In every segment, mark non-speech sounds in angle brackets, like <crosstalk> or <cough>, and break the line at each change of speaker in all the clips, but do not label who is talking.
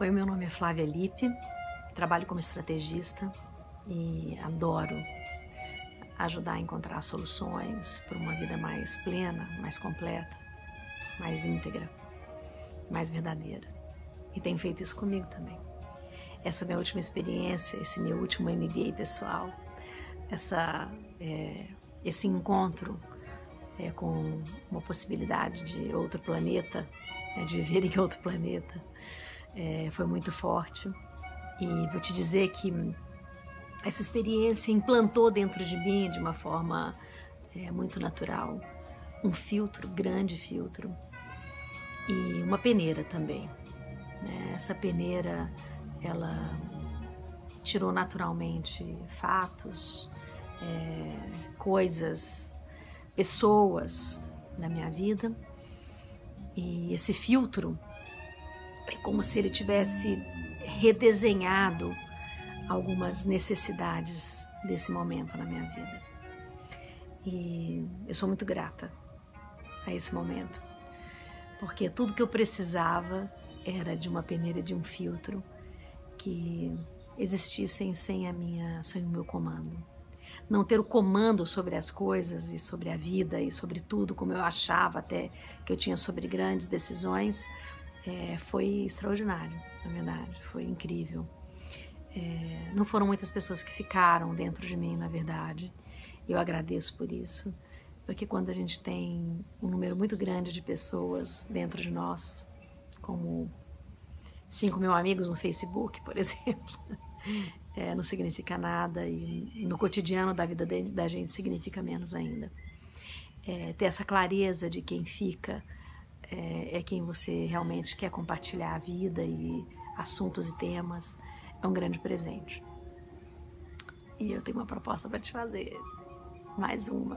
Oi, meu nome é Flávia Lippe, trabalho como estrategista e adoro ajudar a encontrar soluções para uma vida mais plena, mais completa, mais íntegra, mais verdadeira. E tenho feito isso comigo também. Essa minha última experiência, esse meu último MBA pessoal, essa, é, esse encontro é, com uma possibilidade de outro planeta, né, de viver em outro planeta, é, foi muito forte. E vou te dizer que essa experiência implantou dentro de mim de uma forma é, muito natural um filtro, grande filtro, e uma peneira também. Né? Essa peneira, ela tirou naturalmente fatos, é, coisas, pessoas da minha vida. E esse filtro é como se ele tivesse redesenhado algumas necessidades desse momento na minha vida. E eu sou muito grata a esse momento, porque tudo que eu precisava era de uma peneira, de um filtro que existissem sem a minha, sem o meu comando. Não ter o comando sobre as coisas e sobre a vida e sobre tudo, como eu achava até que eu tinha sobre grandes decisões, é, foi extraordinário, na verdade, foi incrível. É, não foram muitas pessoas que ficaram dentro de mim, na verdade. Eu agradeço por isso, porque quando a gente tem um número muito grande de pessoas dentro de nós, como 5 mil amigos no Facebook, por <laughs> exemplo, é, não significa nada e no cotidiano da vida da gente significa menos ainda. É, ter essa clareza de quem fica é, é quem você realmente quer compartilhar a vida e assuntos e temas, é um grande presente. E eu tenho uma proposta para te fazer, mais uma.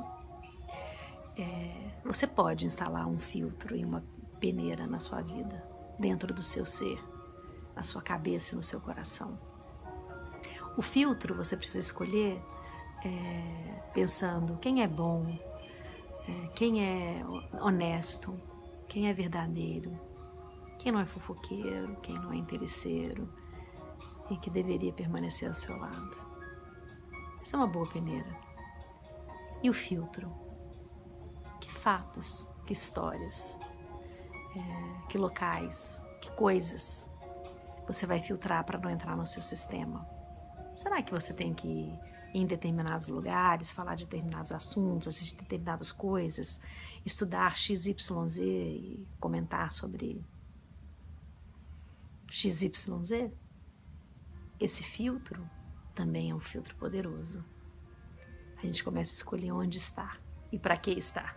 É, você pode instalar um filtro e uma peneira na sua vida, dentro do seu ser, na sua cabeça e no seu coração. O filtro você precisa escolher é, pensando quem é bom, é, quem é honesto, quem é verdadeiro, quem não é fofoqueiro, quem não é interesseiro e que deveria permanecer ao seu lado. Essa é uma boa peneira. E o filtro? Que fatos, que histórias, é, que locais, que coisas você vai filtrar para não entrar no seu sistema? Será que você tem que em determinados lugares, falar de determinados assuntos, assistir determinadas coisas, estudar XYZ e comentar sobre XYZ, esse filtro também é um filtro poderoso. A gente começa a escolher onde está e para que está.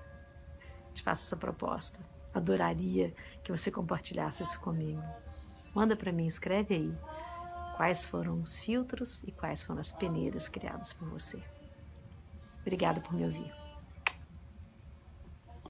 Te faço essa proposta. Adoraria que você compartilhasse isso comigo. Manda para mim, escreve aí quais foram os filtros e quais foram as peneiras criadas por você. Obrigada por me ouvir.